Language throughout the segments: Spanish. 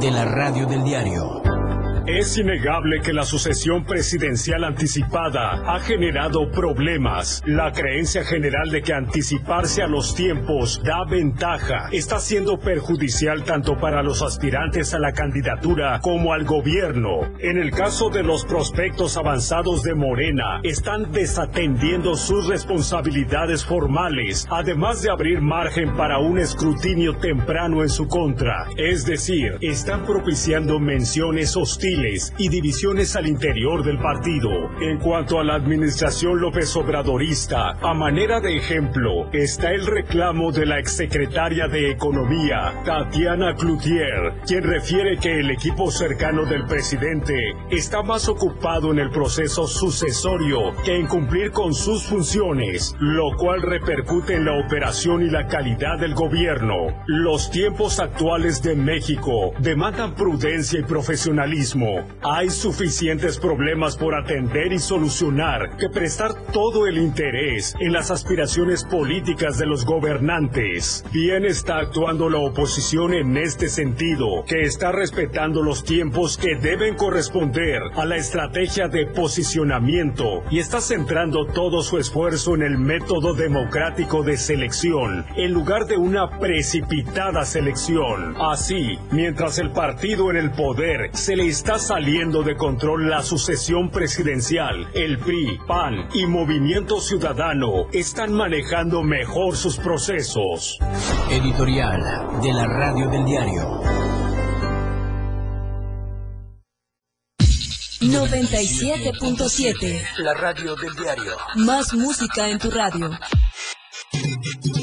de la radio del diario. Es innegable que la sucesión presidencial anticipada ha generado problemas. La creencia general de que anticiparse a los tiempos da ventaja está siendo perjudicial tanto para los aspirantes a la candidatura como al gobierno. En el caso de los prospectos avanzados de Morena, están desatendiendo sus responsabilidades formales, además de abrir margen para un escrutinio temprano en su contra. Es decir, están propiciando menciones hostiles y divisiones al interior del partido. En cuanto a la administración López Obradorista, a manera de ejemplo, está el reclamo de la exsecretaria de Economía, Tatiana Cloutier, quien refiere que el equipo cercano del presidente está más ocupado en el proceso sucesorio que en cumplir con sus funciones, lo cual repercute en la operación y la calidad del gobierno. Los tiempos actuales de México demandan prudencia y profesionalismo hay suficientes problemas por atender y solucionar que prestar todo el interés en las aspiraciones políticas de los gobernantes. Bien está actuando la oposición en este sentido, que está respetando los tiempos que deben corresponder a la estrategia de posicionamiento y está centrando todo su esfuerzo en el método democrático de selección, en lugar de una precipitada selección. Así, mientras el partido en el poder se le está saliendo de control la sucesión presidencial. El PRI, PAN y Movimiento Ciudadano están manejando mejor sus procesos. Editorial de la Radio del Diario. 97.7 La Radio del Diario. Más música en tu radio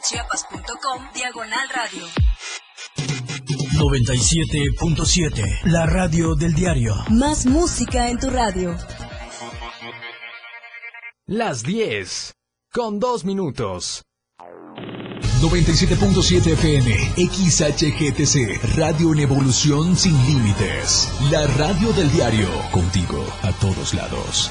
www.diariodechiapas.com Diagonal Radio. 97.7 La radio del diario. Más música en tu radio. Las 10. Con dos minutos. 97.7 FM, XHGTC, Radio en Evolución Sin Límites. La radio del diario, contigo a todos lados.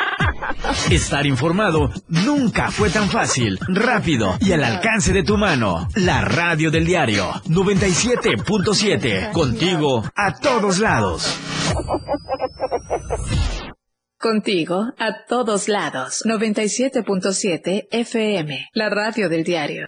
Estar informado nunca fue tan fácil, rápido y al alcance de tu mano. La radio del diario 97.7. Contigo a todos lados. Contigo a todos lados. 97.7 FM, la radio del diario.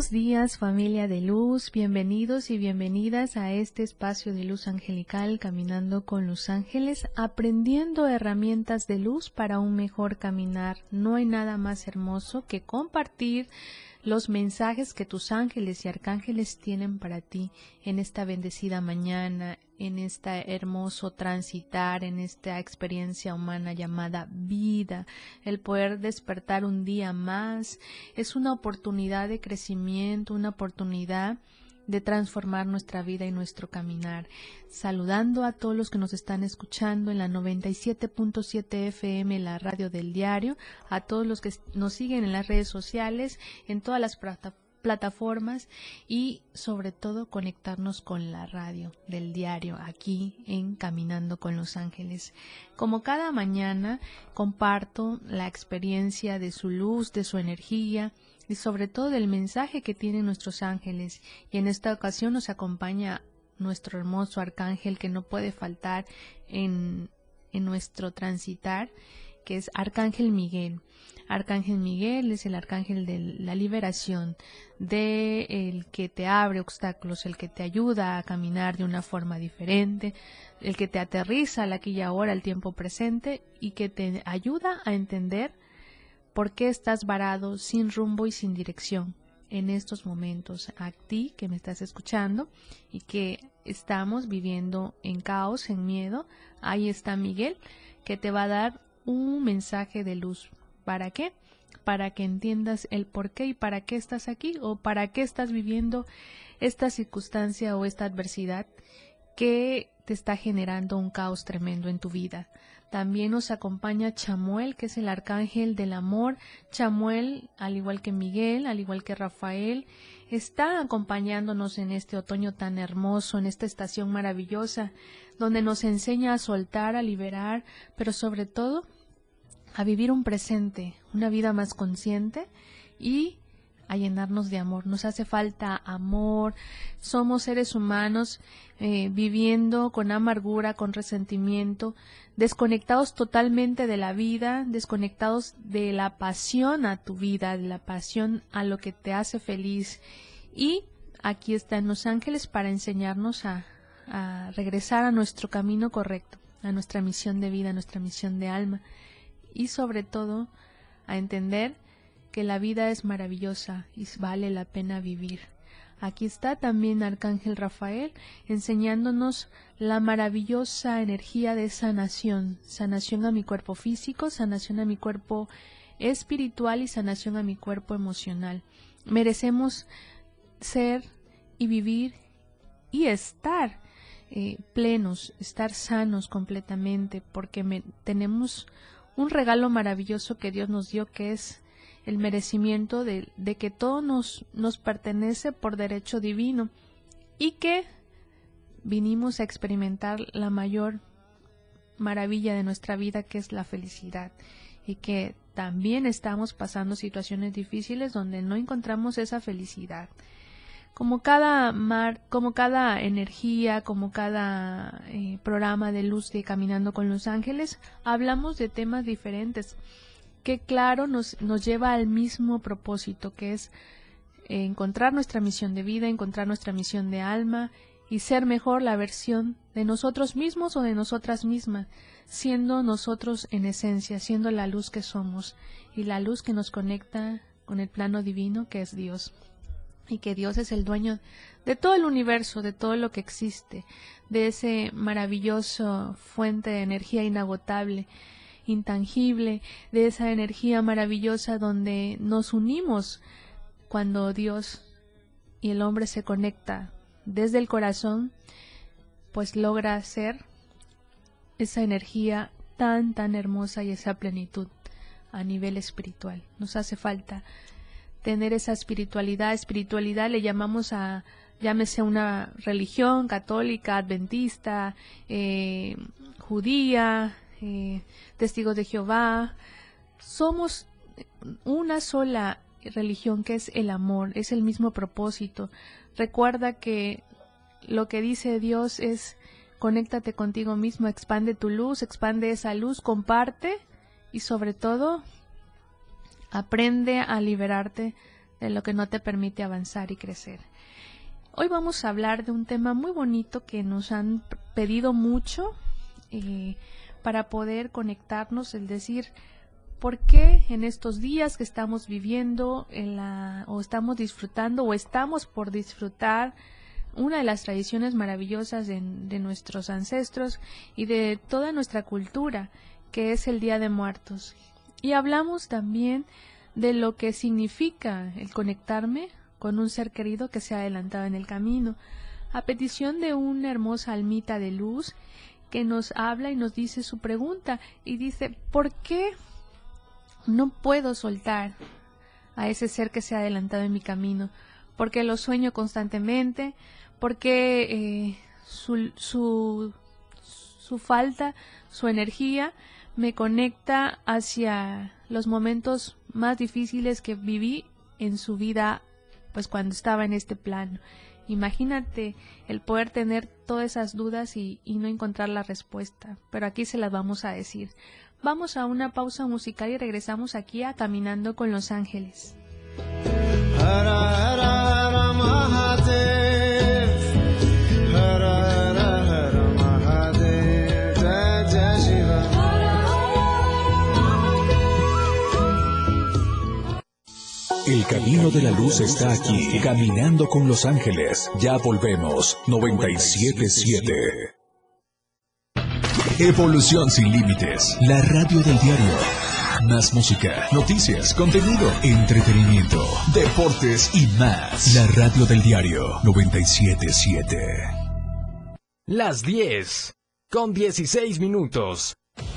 Buenos días familia de luz, bienvenidos y bienvenidas a este espacio de luz angelical caminando con los ángeles, aprendiendo herramientas de luz para un mejor caminar. No hay nada más hermoso que compartir los mensajes que tus ángeles y arcángeles tienen para ti en esta bendecida mañana, en este hermoso transitar, en esta experiencia humana llamada vida. El poder despertar un día más es una oportunidad de crecimiento, una oportunidad de transformar nuestra vida y nuestro caminar. Saludando a todos los que nos están escuchando en la 97.7 FM, la radio del diario, a todos los que nos siguen en las redes sociales, en todas las plataformas y sobre todo conectarnos con la radio del diario aquí en Caminando con los Ángeles. Como cada mañana comparto la experiencia de su luz, de su energía y sobre todo del mensaje que tienen nuestros ángeles y en esta ocasión nos acompaña nuestro hermoso arcángel que no puede faltar en, en nuestro transitar que es Arcángel Miguel. Arcángel Miguel es el arcángel de la liberación, de el que te abre obstáculos, el que te ayuda a caminar de una forma diferente, el que te aterriza al aquí y ahora, al tiempo presente y que te ayuda a entender por qué estás varado sin rumbo y sin dirección en estos momentos. A ti que me estás escuchando y que estamos viviendo en caos, en miedo, ahí está Miguel que te va a dar un mensaje de luz ¿Para qué? Para que entiendas el por qué y para qué estás aquí o para qué estás viviendo esta circunstancia o esta adversidad que te está generando un caos tremendo en tu vida. También nos acompaña Chamuel, que es el arcángel del amor. Chamuel, al igual que Miguel, al igual que Rafael, está acompañándonos en este otoño tan hermoso, en esta estación maravillosa, donde nos enseña a soltar, a liberar, pero sobre todo a vivir un presente, una vida más consciente y a llenarnos de amor. Nos hace falta amor. Somos seres humanos eh, viviendo con amargura, con resentimiento, desconectados totalmente de la vida, desconectados de la pasión a tu vida, de la pasión a lo que te hace feliz. Y aquí están los ángeles para enseñarnos a, a regresar a nuestro camino correcto, a nuestra misión de vida, a nuestra misión de alma y sobre todo a entender que la vida es maravillosa y vale la pena vivir. Aquí está también Arcángel Rafael enseñándonos la maravillosa energía de sanación, sanación a mi cuerpo físico, sanación a mi cuerpo espiritual y sanación a mi cuerpo emocional. Merecemos ser y vivir y estar eh, plenos, estar sanos completamente, porque tenemos un regalo maravilloso que Dios nos dio que es el merecimiento de, que todo nos, nos pertenece por derecho divino y que vinimos a experimentar la mayor maravilla de nuestra vida que es la felicidad. Y que también estamos pasando situaciones difíciles donde no encontramos esa felicidad. Como cada mar, como cada energía, como cada eh, programa de luz de Caminando con los Ángeles, hablamos de temas diferentes que claro nos, nos lleva al mismo propósito, que es eh, encontrar nuestra misión de vida, encontrar nuestra misión de alma y ser mejor la versión de nosotros mismos o de nosotras mismas, siendo nosotros en esencia, siendo la luz que somos y la luz que nos conecta con el plano divino que es Dios. Y que Dios es el dueño de todo el universo, de todo lo que existe, de ese maravilloso fuente de energía inagotable, intangible, de esa energía maravillosa donde nos unimos cuando Dios y el hombre se conecta desde el corazón, pues logra ser esa energía tan tan hermosa y esa plenitud a nivel espiritual. Nos hace falta tener esa espiritualidad. Espiritualidad le llamamos a, llámese una religión católica, adventista, eh, judía, eh, testigos de Jehová. Somos una sola religión que es el amor, es el mismo propósito. Recuerda que lo que dice Dios es conéctate contigo mismo, expande tu luz, expande esa luz, comparte y sobre todo Aprende a liberarte de lo que no te permite avanzar y crecer. Hoy vamos a hablar de un tema muy bonito que nos han pedido mucho eh, para poder conectarnos, es decir, ¿por qué en estos días que estamos viviendo o estamos disfrutando o estamos por disfrutar una de las tradiciones maravillosas de nuestros ancestros y de toda nuestra cultura, que es el Día de Muertos? Y hablamos también de lo que significa el conectarme con un ser querido que se ha adelantado en el camino, a petición de una hermosa almita de luz que nos habla y nos dice su pregunta y dice ¿por qué no puedo soltar a ese ser que se ha adelantado en mi camino? porque lo sueño constantemente, porque eh, su, su, su falta, su energía me conecta hacia los momentos más difíciles que viví en su vida, pues cuando estaba en este plano. Imagínate el poder tener todas esas dudas y, no encontrar la respuesta, pero aquí se las vamos a decir. Vamos a una pausa musical y regresamos aquí a Caminando con los Ángeles. De la luz está aquí, caminando con los ángeles. Ya volvemos, 977. Evolución sin límites, la radio del diario. Más música, noticias, contenido, entretenimiento, deportes y más. La radio del diario 977. Las 10 con 16 minutos.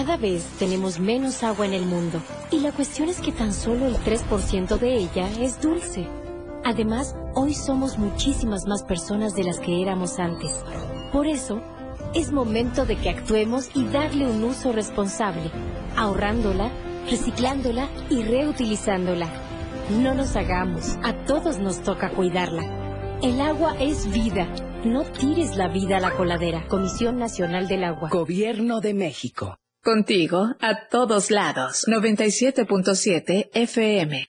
Cada vez tenemos menos agua en el mundo y la cuestión es que tan solo el 3% de ella es dulce. Además, hoy somos muchísimas más personas de las que éramos antes. Por eso, es momento de que actuemos y darle un uso responsable, ahorrándola, reciclándola y reutilizándola. No nos hagamos, a todos nos toca cuidarla. El agua es vida. No tires la vida a la coladera. Comisión Nacional del Agua. Gobierno de México. Contigo, a todos lados. 97.7 FM.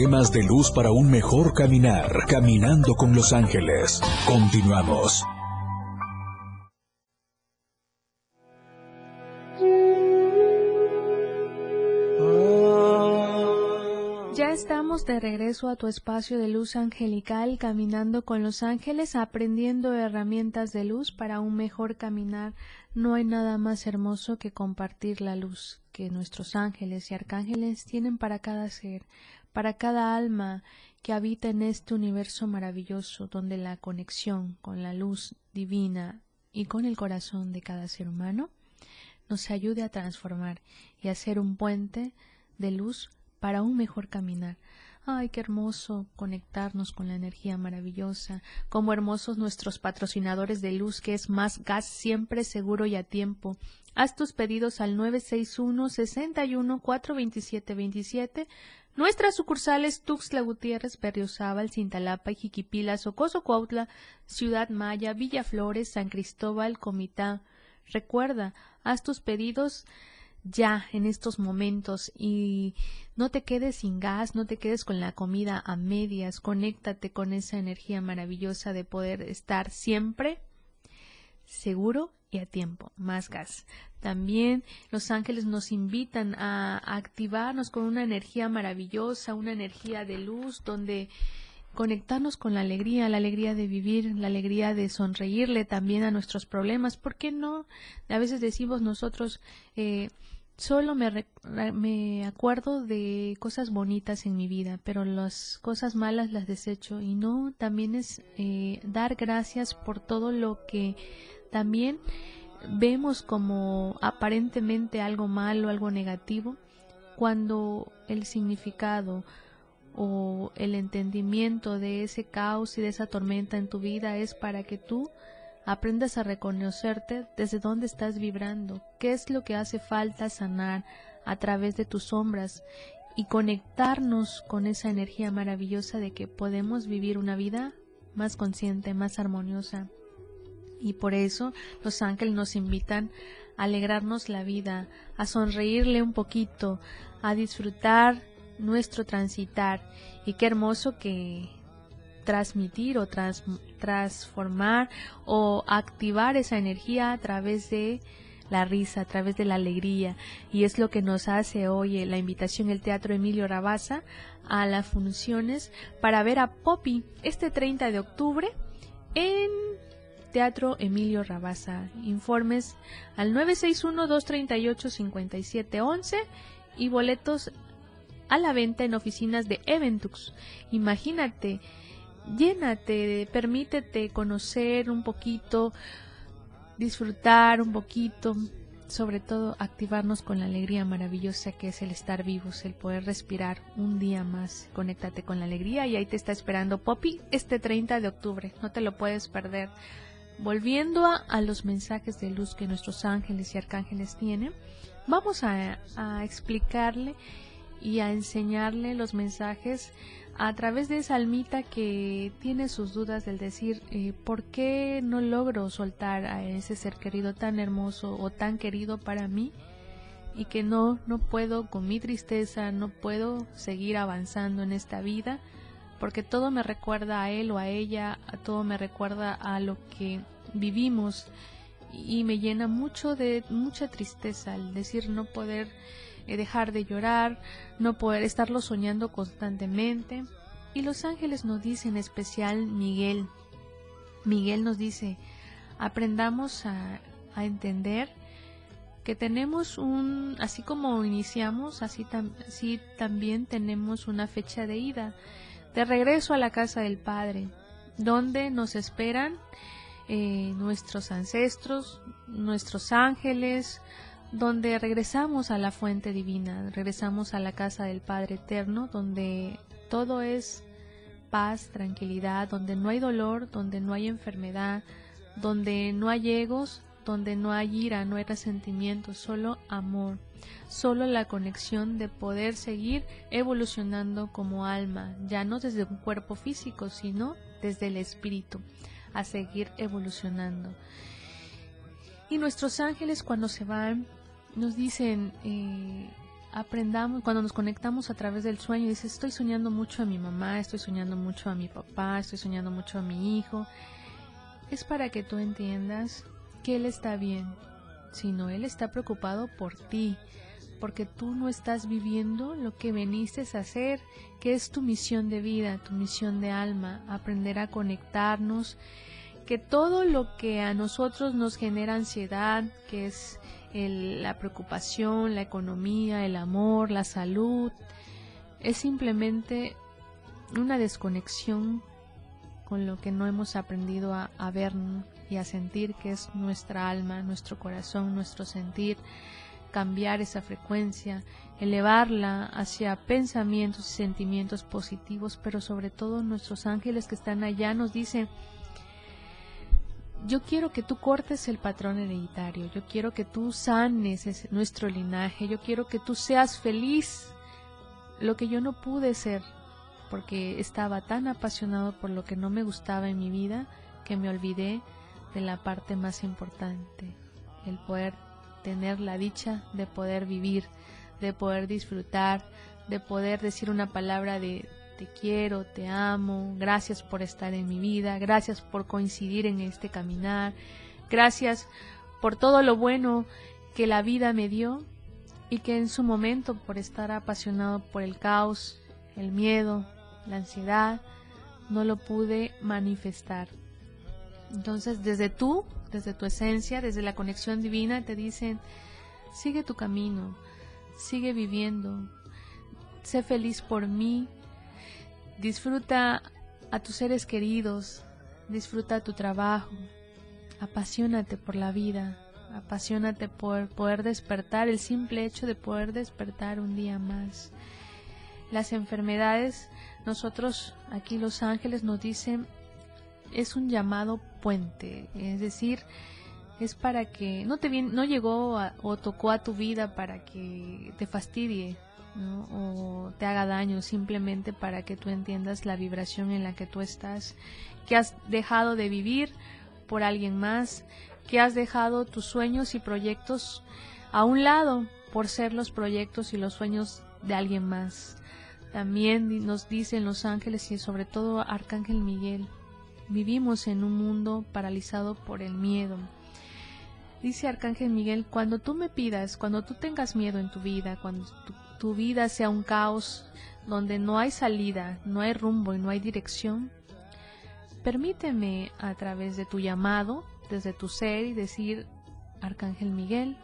Temas de luz para un mejor caminar. Caminando con los ángeles. Continuamos. Estamos de regreso a tu espacio de luz angelical, caminando con los ángeles, aprendiendo herramientas de luz para un mejor caminar. No hay nada más hermoso que compartir la luz que nuestros ángeles y arcángeles tienen para cada ser, para cada alma que habita en este universo maravilloso donde la conexión con la luz divina y con el corazón de cada ser humano nos ayude a transformar y a ser un puente de luz para un mejor caminar. Ay, qué hermoso conectarnos con la energía maravillosa, como hermosos nuestros patrocinadores de luz, que es más gas siempre seguro y a tiempo. Haz tus pedidos al 961 61 427 27 Nuestras sucursales Tuxtla Gutiérrez, Berriozábal, Cintalapa, Jiquipila, Socoso Cuautla, Ciudad Maya, Villaflores, San Cristóbal, Comitá. Recuerda, haz tus pedidos ya en estos momentos y no te quedes sin gas, no te quedes con la comida a medias, conéctate con esa energía maravillosa de poder estar siempre seguro y a tiempo, más gas. También los ángeles nos invitan a, activarnos con una energía maravillosa, una energía de luz, donde conectarnos con la alegría, la alegría de vivir, la alegría de sonreírle también a nuestros problemas. ¿Por qué no? A veces decimos nosotros, eh, solo me, me acuerdo de cosas bonitas en mi vida, pero las cosas malas las desecho. Y no, también es eh, dar gracias por todo lo que también vemos como aparentemente algo malo, algo negativo, cuando el significado o el entendimiento de ese caos y de esa tormenta en tu vida es para que tú aprendas a reconocerte desde dónde estás vibrando, qué es lo que hace falta sanar a través de tus sombras y conectarnos con esa energía maravillosa de que podemos vivir una vida más consciente, más armoniosa, Y por eso los ángeles nos invitan a alegrarnos la vida, a sonreírle un poquito, a disfrutar nuestro transitar. Y qué hermoso que transmitir o transformar o activar esa energía a través de la risa, a través de la alegría. Y es lo que nos hace hoy la invitación el Teatro Emilio Rabaza a las funciones para ver a Poppy este 30 de octubre en Teatro Emilio Rabaza. Informes al 961-238-5711 y boletos a la venta en oficinas de Eventux. Imagínate, llénate, permítete conocer un poquito, disfrutar un poquito, sobre todo activarnos con la alegría maravillosa que es el estar vivos, el poder respirar un día más. Conéctate con la alegría y ahí te está esperando Poppy este 30 de octubre, no te lo puedes perder. Volviendo a, los mensajes de luz que nuestros ángeles y arcángeles tienen, vamos a, a explicarle y a enseñarle los mensajes a través de esa almita que tiene sus dudas del decir eh, por qué no logro soltar a ese ser querido tan hermoso o tan querido para mí y que no no puedo con mi tristeza no puedo seguir avanzando en esta vida porque todo me recuerda a él o a ella a todo me recuerda a lo que vivimos. Y me llena mucho de mucha tristeza el decir no poder dejar de llorar, no poder estarlo soñando constantemente. Y los ángeles nos dicen, en especial Miguel, Miguel nos dice, aprendamos a, a entender que tenemos un, así como iniciamos, así, así también tenemos una fecha de ida, de regreso a la casa del Padre, donde nos esperan eh, nuestros ancestros, nuestros ángeles, donde regresamos a la fuente divina, regresamos a la casa del Padre Eterno, donde todo es paz, tranquilidad, donde no hay dolor, donde no hay enfermedad, donde no hay egos, donde no hay ira, no hay resentimiento, solo amor, solo la conexión de poder seguir evolucionando como alma, ya no desde un cuerpo físico, sino desde el espíritu, a seguir evolucionando. Y nuestros ángeles cuando se van nos dicen, eh, aprendamos, cuando nos conectamos a través del sueño, dice, estoy soñando mucho a mi mamá, estoy soñando mucho a mi papá, estoy soñando mucho a mi hijo. Es para que tú entiendas que Él está bien, sino Él está preocupado por ti, porque tú no estás viviendo lo que veniste a hacer, que es tu misión de vida, tu misión de alma, aprender a conectarnos, que todo lo que a nosotros nos genera ansiedad, que es la preocupación, la economía, el amor, la salud, es simplemente una desconexión con lo que no hemos aprendido a, a ver y a sentir que es nuestra alma, nuestro corazón, nuestro sentir, cambiar esa frecuencia, elevarla hacia pensamientos y sentimientos positivos, pero sobre todo nuestros ángeles que están allá nos dicen, yo quiero que tú cortes el patrón hereditario, yo quiero que tú sanes nuestro linaje, yo quiero que tú seas feliz, lo que yo no pude ser, porque estaba tan apasionado por lo que no me gustaba en mi vida que me olvidé de la parte más importante, el poder tener la dicha de poder vivir, de poder disfrutar, de poder decir una palabra de, te quiero, te amo, gracias por estar en mi vida, gracias por coincidir en este caminar, gracias por todo lo bueno que la vida me dio y que en su momento por estar apasionado por el caos, el miedo, la ansiedad, no lo pude manifestar. Entonces, desde tú, desde tu esencia, desde la conexión divina, te dicen, sigue tu camino, sigue viviendo, sé feliz por mí, Disfruta a tus seres queridos, disfruta tu trabajo, apasionate por la vida, apasionate por poder despertar, el simple hecho de poder despertar un día más. Las enfermedades, nosotros aquí los ángeles nos dicen, es un llamado puente, es decir, es para que no te no llegó o tocó a tu vida para que te fastidie, o te haga daño simplemente para que tú entiendas la vibración en la que tú estás, que has dejado de vivir por alguien más, que has dejado tus sueños y proyectos a un lado por ser los proyectos y los sueños de alguien más. También nos dicen los ángeles y sobre todo Arcángel Miguel, vivimos en un mundo paralizado por el miedo. Dice Arcángel Miguel, cuando tú me pidas, cuando tú tengas miedo en tu vida, cuando tu, tu vida sea un caos donde no hay salida, no hay rumbo y no hay dirección, permíteme a través de tu llamado, desde tu ser y decir, Arcángel Miguel,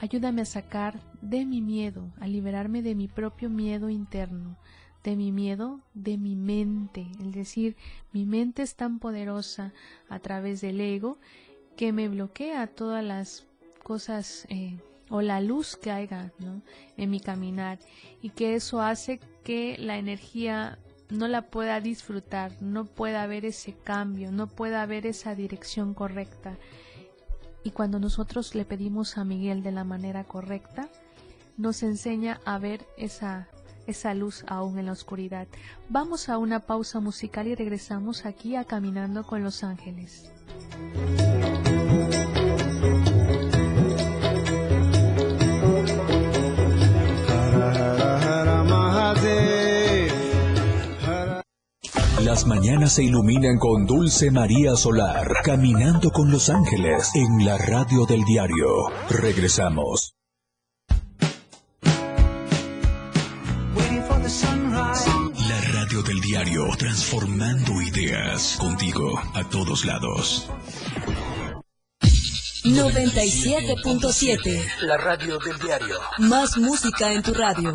ayúdame a sacar de mi miedo, a liberarme de mi propio miedo interno, de mi miedo, de mi mente. Es decir, mi mente es tan poderosa a través del ego que me bloquea todas las cosas eh, o la luz que haya en mi caminar y que eso hace que la energía no la pueda disfrutar, no pueda haber ese cambio, no pueda haber esa dirección correcta. Y cuando nosotros le pedimos a Miguel de la manera correcta, nos enseña a ver esa, esa luz aún en la oscuridad. Vamos a una pausa musical y regresamos aquí a Caminando con los Ángeles. Las mañanas se iluminan con Dulce María Solar, caminando con los ángeles en la radio del diario. Regresamos. La radio del diario, transformando ideas contigo a todos lados. 97.7. La radio del diario. Más música en tu radio.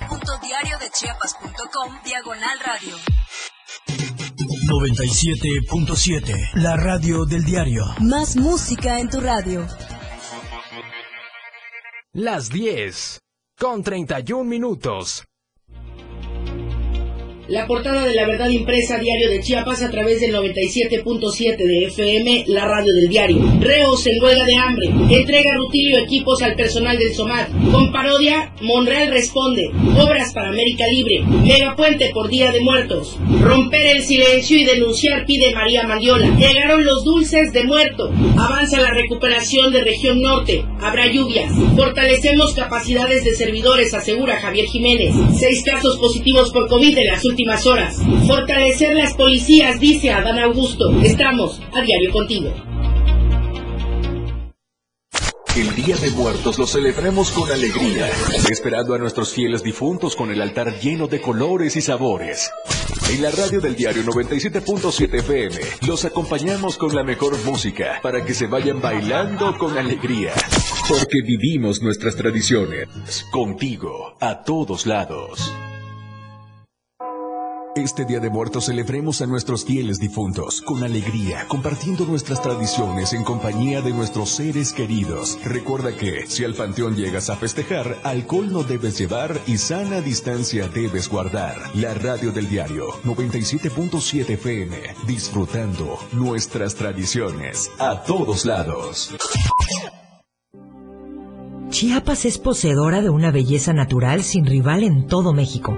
www.diariodechiapas.com Diagonal Radio. 97.7. La radio del diario. Más música en tu radio. Las 10. Con 31 minutos. La portada de la verdad impresa diario de Chiapas a través del 97.7 de FM, la radio del diario. Reos en huelga de hambre. Entrega Rutilio equipos al personal del SOMAT. Con parodia, Monreal responde. Obras para América Libre. Megapuente por Día de Muertos. Romper el silencio y denunciar pide María Mandiola. Llegaron los dulces de muerto. Avanza la recuperación de región norte. Habrá lluvias. Fortalecemos capacidades de servidores, asegura Javier Jiménez. Seis casos positivos por COVID en las últimas horas. Fortalecer las policías, dice Adán Augusto. Estamos a diario contigo. El Día de Muertos lo celebramos con alegría, esperando a nuestros fieles difuntos con el altar lleno de colores y sabores. En la radio del diario 97.7 FM los acompañamos con la mejor música para que se vayan bailando con alegría. Porque vivimos nuestras tradiciones. Contigo, a todos lados. Este Día de Muertos celebremos a nuestros fieles difuntos con alegría, compartiendo nuestras tradiciones en compañía de nuestros seres queridos. Recuerda que si al panteón llegas a festejar, alcohol no debes llevar y sana distancia debes guardar. La radio del diario 97.7 FM, disfrutando nuestras tradiciones a todos lados. Chiapas es poseedora de una belleza natural sin rival en todo México.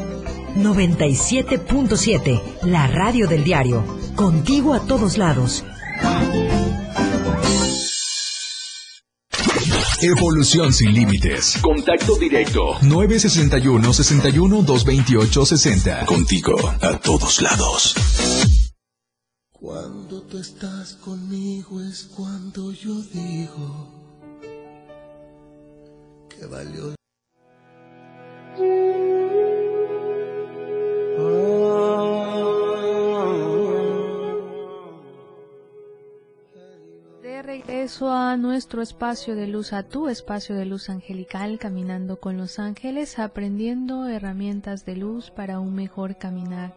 97.7, la radio del diario. Contigo a todos lados. Evolución sin límites. Contacto directo. 961 61 228 60. Contigo a todos lados. conmigo es cuando yo digo que valió. Regreso a nuestro espacio de luz, a tu espacio de luz angelical, caminando con los ángeles, aprendiendo herramientas de luz para un mejor caminar.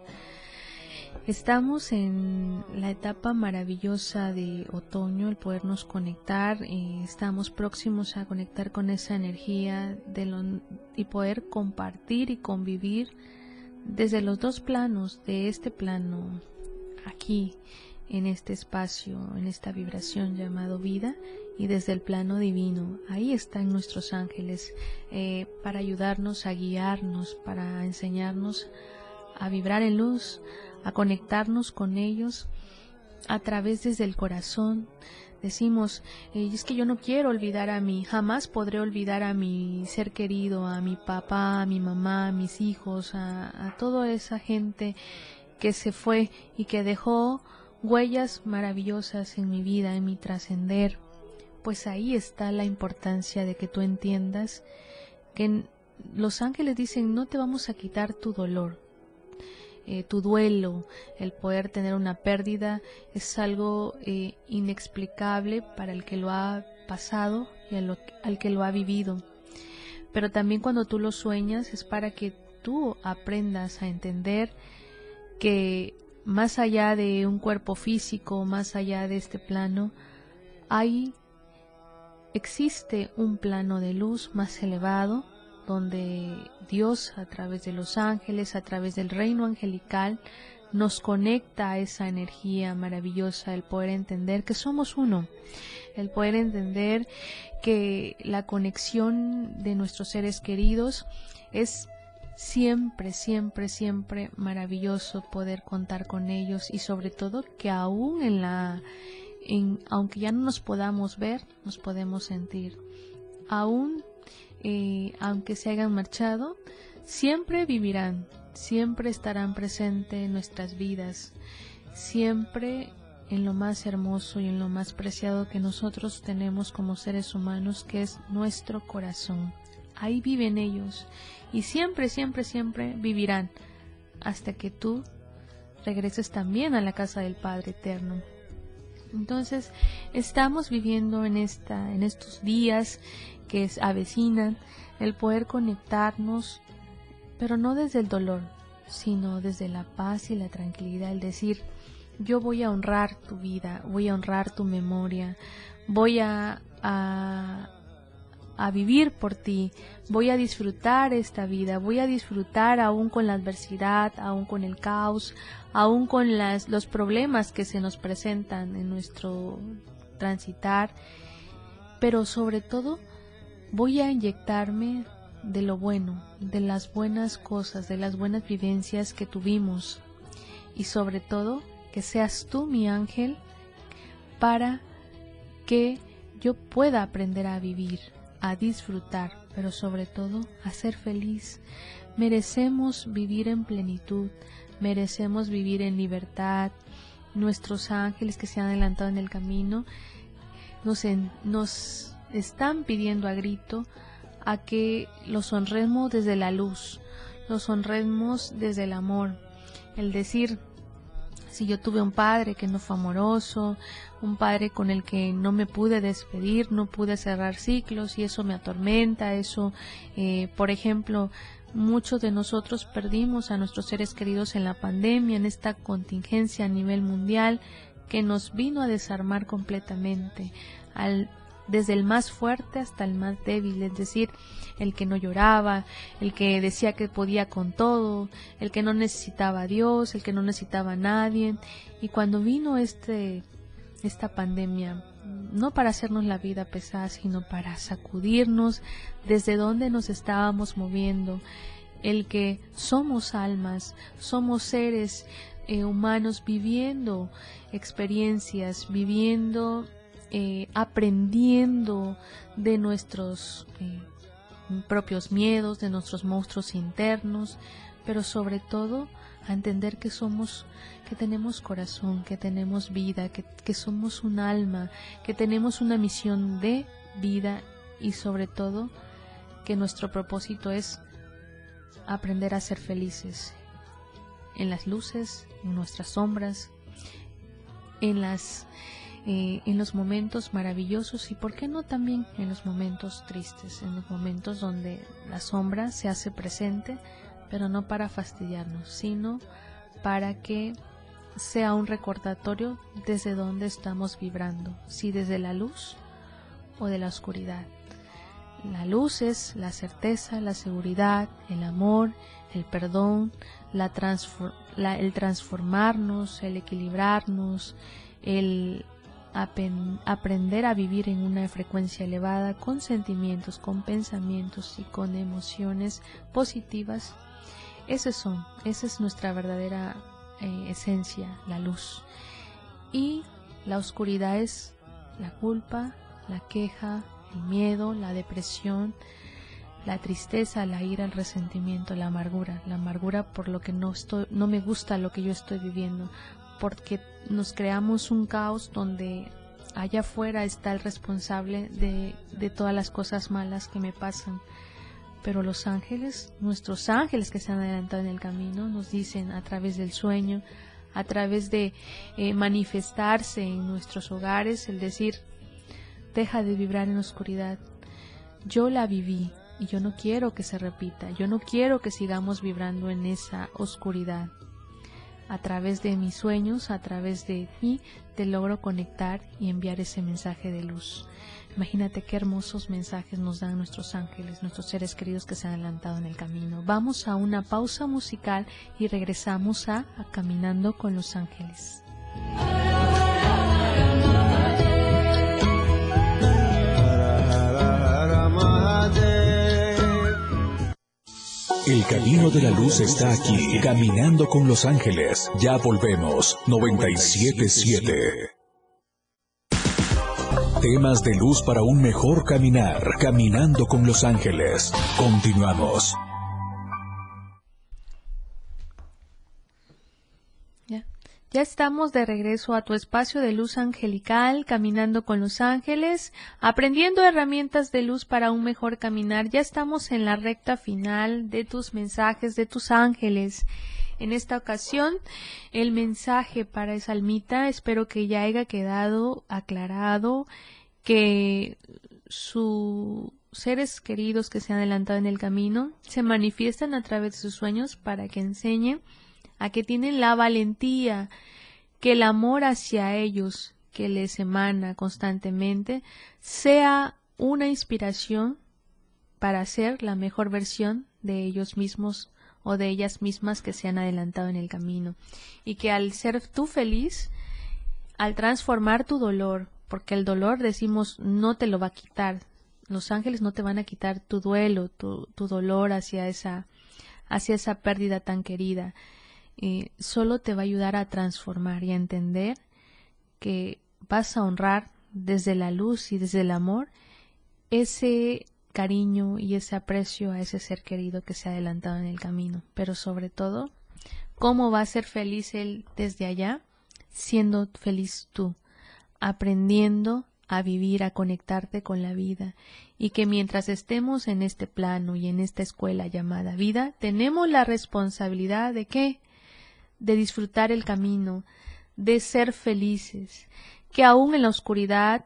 Estamos en la etapa maravillosa de otoño, el podernos conectar, eh, estamos próximos a conectar con esa energía de y poder compartir y convivir desde los dos planos, de este plano aquí, en este espacio, en esta vibración llamado vida, y desde el plano divino. Ahí están nuestros ángeles eh, para ayudarnos, a guiarnos, para enseñarnos a vibrar en luz, a conectarnos con ellos a través desde el corazón. Decimos, eh, es que yo no quiero olvidar a mí, jamás podré olvidar a mi ser querido, a mi papá, a mi mamá, a mis hijos, a, a toda esa gente que se fue y que dejó huellas maravillosas en mi vida, en mi trascender. Pues ahí está la importancia de que tú entiendas que los ángeles dicen no te vamos a quitar tu dolor, eh, tu duelo, el poder tener una pérdida es algo eh, inexplicable para el que lo ha pasado y al, al que lo ha vivido. Pero también cuando tú lo sueñas es para que tú aprendas a entender que más allá de un cuerpo físico, más allá de este plano, hay existe un plano de luz más elevado donde Dios a través de los ángeles, a través del reino angelical, nos conecta a esa energía maravillosa, el poder entender que somos uno, el poder entender que la conexión de nuestros seres queridos es siempre, siempre, siempre maravilloso poder contar con ellos y sobre todo que aún en la, en, aunque ya no nos podamos ver, nos podemos sentir. Aún eh, aunque se hayan marchado, siempre vivirán, siempre estarán presentes en nuestras vidas, siempre en lo más hermoso y en lo más preciado que nosotros tenemos como seres humanos, que es nuestro corazón. Ahí viven ellos y siempre, siempre, siempre vivirán hasta que tú regreses también a la casa del Padre Eterno. Entonces, estamos viviendo en esta en estos días que avecinan, el poder conectarnos, pero no desde el dolor, sino desde la paz y la tranquilidad, el decir, yo voy a honrar tu vida, voy a honrar tu memoria, voy a, a vivir por ti, voy a disfrutar esta vida, voy a disfrutar aún con la adversidad, aún con el caos, aún con las, los problemas que se nos presentan en nuestro transitar, pero sobre todo voy a inyectarme de lo bueno, de las buenas cosas, de las buenas vivencias que tuvimos. Y sobre todo que seas tú mi ángel para que yo pueda aprender a vivir, a disfrutar, pero sobre todo a ser feliz. Merecemos vivir en plenitud, merecemos vivir en libertad. Nuestros ángeles que se han adelantado en el camino nos, nos están pidiendo a grito a que los honremos desde la luz, los honremos desde el amor. El decir, si yo tuve un padre que no fue amoroso, un padre con el que no me pude despedir, no pude cerrar ciclos y eso me atormenta, eso, eh, por ejemplo, muchos de nosotros perdimos a nuestros seres queridos en la pandemia, en esta contingencia a nivel mundial que nos vino a desarmar completamente. Al desde el más fuerte hasta el más débil, es decir, el que no lloraba, el que decía que podía con todo, el que no necesitaba a Dios, el que no necesitaba a nadie. Y cuando vino este esta pandemia, no para hacernos la vida pesada, sino para sacudirnos desde donde nos estábamos moviendo, el que somos almas, somos seres eh, humanos viviendo experiencias, viviendo eh, aprendiendo de nuestros eh, propios miedos, de nuestros monstruos internos, pero sobre todo a entender que somos, que tenemos corazón, que tenemos vida, que, que somos un alma, que tenemos una misión de vida y sobre todo que nuestro propósito es aprender a ser felices en las luces, en nuestras sombras, en las eh, en los momentos maravillosos y por qué no también en los momentos tristes, en los momentos donde la sombra se hace presente, pero no para fastidiarnos, sino para que sea un recordatorio desde donde estamos vibrando, si desde la luz o de la oscuridad. La luz es la certeza, la seguridad, el amor, el perdón, la, el transformarnos, el equilibrarnos, el aprender a vivir en una frecuencia elevada con sentimientos, con pensamientos y con emociones positivas. Esas son, esa es nuestra verdadera eh, esencia, la luz. Y la oscuridad es la culpa, la queja, el miedo, la depresión, la tristeza, la ira, el resentimiento, la amargura, la amargura por lo que no estoy, no me gusta lo que yo estoy viviendo, porque nos creamos un caos donde allá afuera está el responsable de, todas las cosas malas que me pasan. Pero los ángeles, nuestros ángeles que se han adelantado en el camino, nos dicen a través del sueño, a través de eh, manifestarse en nuestros hogares, el decir, deja de vibrar en la oscuridad. Yo la viví y yo no quiero que se repita, yo no quiero que sigamos vibrando en esa oscuridad a través de mis sueños, a través de mí, te logro conectar y enviar ese mensaje de luz. Imagínate qué hermosos mensajes nos dan nuestros ángeles, nuestros seres queridos que se han adelantado en el camino. Vamos a una pausa musical y regresamos a Caminando con los Ángeles. El camino de la luz está aquí, caminando con los ángeles. Ya volvemos, 977. Temas de luz para un mejor caminar, caminando con los ángeles. Continuamos. Ya estamos de regreso a tu espacio de luz angelical, caminando con los ángeles, aprendiendo herramientas de luz para un mejor caminar. Ya estamos en la recta final de tus mensajes, de tus ángeles. En esta ocasión, el mensaje para esa almita, espero que ya haya quedado aclarado, que sus seres queridos que se han adelantado en el camino se manifiestan a través de sus sueños para que enseñen a que tienen la valentía, que el amor hacia ellos que les emana constantemente sea una inspiración para ser la mejor versión de ellos mismos o de ellas mismas que se han adelantado en el camino. Y que al ser tú feliz, al transformar tu dolor, porque el dolor decimos no te lo va a quitar, los ángeles no te van a quitar tu duelo, tu, tu dolor hacia esa, hacia esa pérdida tan querida, eh, solo te va a ayudar a transformar y a entender que vas a honrar desde la luz y desde el amor ese cariño y ese aprecio a ese ser querido que se ha adelantado en el camino, pero sobre todo, cómo va a ser feliz él desde allá, siendo feliz tú, aprendiendo a vivir, a conectarte con la vida, y que mientras estemos en este plano y en esta escuela llamada vida, tenemos la responsabilidad de qué? De disfrutar el camino, de ser felices, que aún en la oscuridad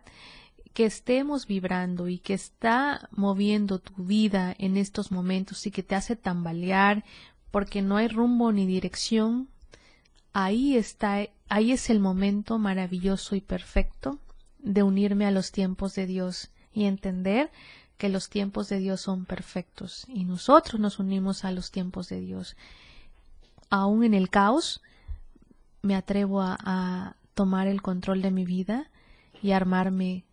que estemos vibrando y que está moviendo tu vida en estos momentos y que te hace tambalear porque no hay rumbo ni dirección, ahí está, ahí es el momento maravilloso y perfecto de unirme a los tiempos de Dios y entender que los tiempos de Dios son perfectos y nosotros nos unimos a los tiempos de Dios aún en el caos, me atrevo a, tomar el control de mi vida y armarme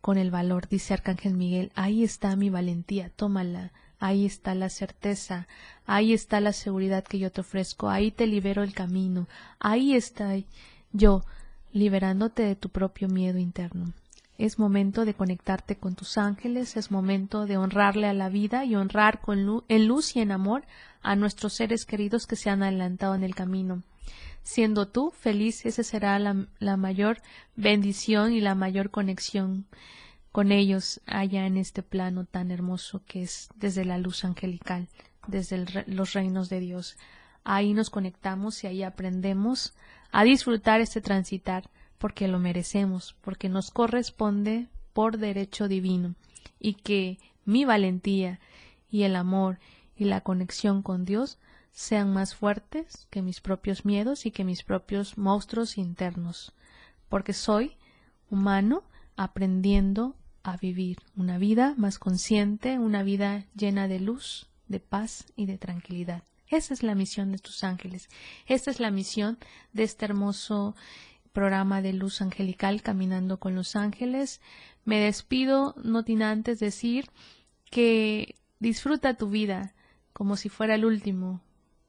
con el valor, dice Arcángel Miguel, ahí está mi valentía, tómala, ahí está la certeza, ahí está la seguridad que yo te ofrezco, ahí te libero el camino, ahí está yo liberándote de tu propio miedo interno. Es momento de conectarte con tus ángeles, es momento de honrarle a la vida y honrar con en luz y en amor a nuestros seres queridos que se han adelantado en el camino. Siendo tú feliz, esa será la, la mayor bendición y la mayor conexión con ellos allá en este plano tan hermoso que es desde la luz angelical, desde los reinos de Dios. Ahí nos conectamos y ahí aprendemos a disfrutar este transitar porque lo merecemos, porque nos corresponde por derecho divino y que mi valentía y el amor y la conexión con Dios sean más fuertes que mis propios miedos y que mis propios monstruos internos, porque soy humano aprendiendo a vivir una vida más consciente, una vida llena de luz, de paz y de tranquilidad. Esa es la misión de tus ángeles. Esta es la misión de este hermoso programa de luz angelical Caminando con los Ángeles. Me despido, no sin antes decir que disfruta tu vida como si fuera el último,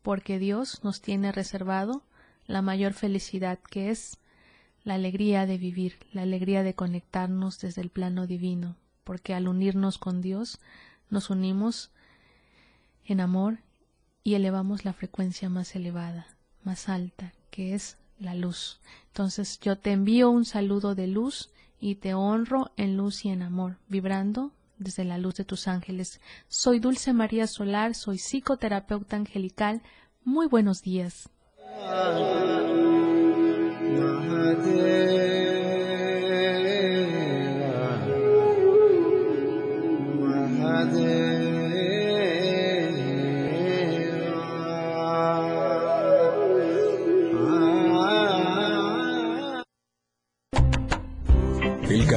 porque Dios nos tiene reservado la mayor felicidad que es la alegría de vivir, la alegría de conectarnos desde el plano divino, porque al unirnos con Dios nos unimos en amor y elevamos la frecuencia más elevada, más alta, que es la luz. Entonces yo te envío un saludo de luz y te honro en luz y en amor, vibrando desde la luz de tus ángeles. Soy Dulce María Solar, soy psicoterapeuta angelical. Muy buenos días.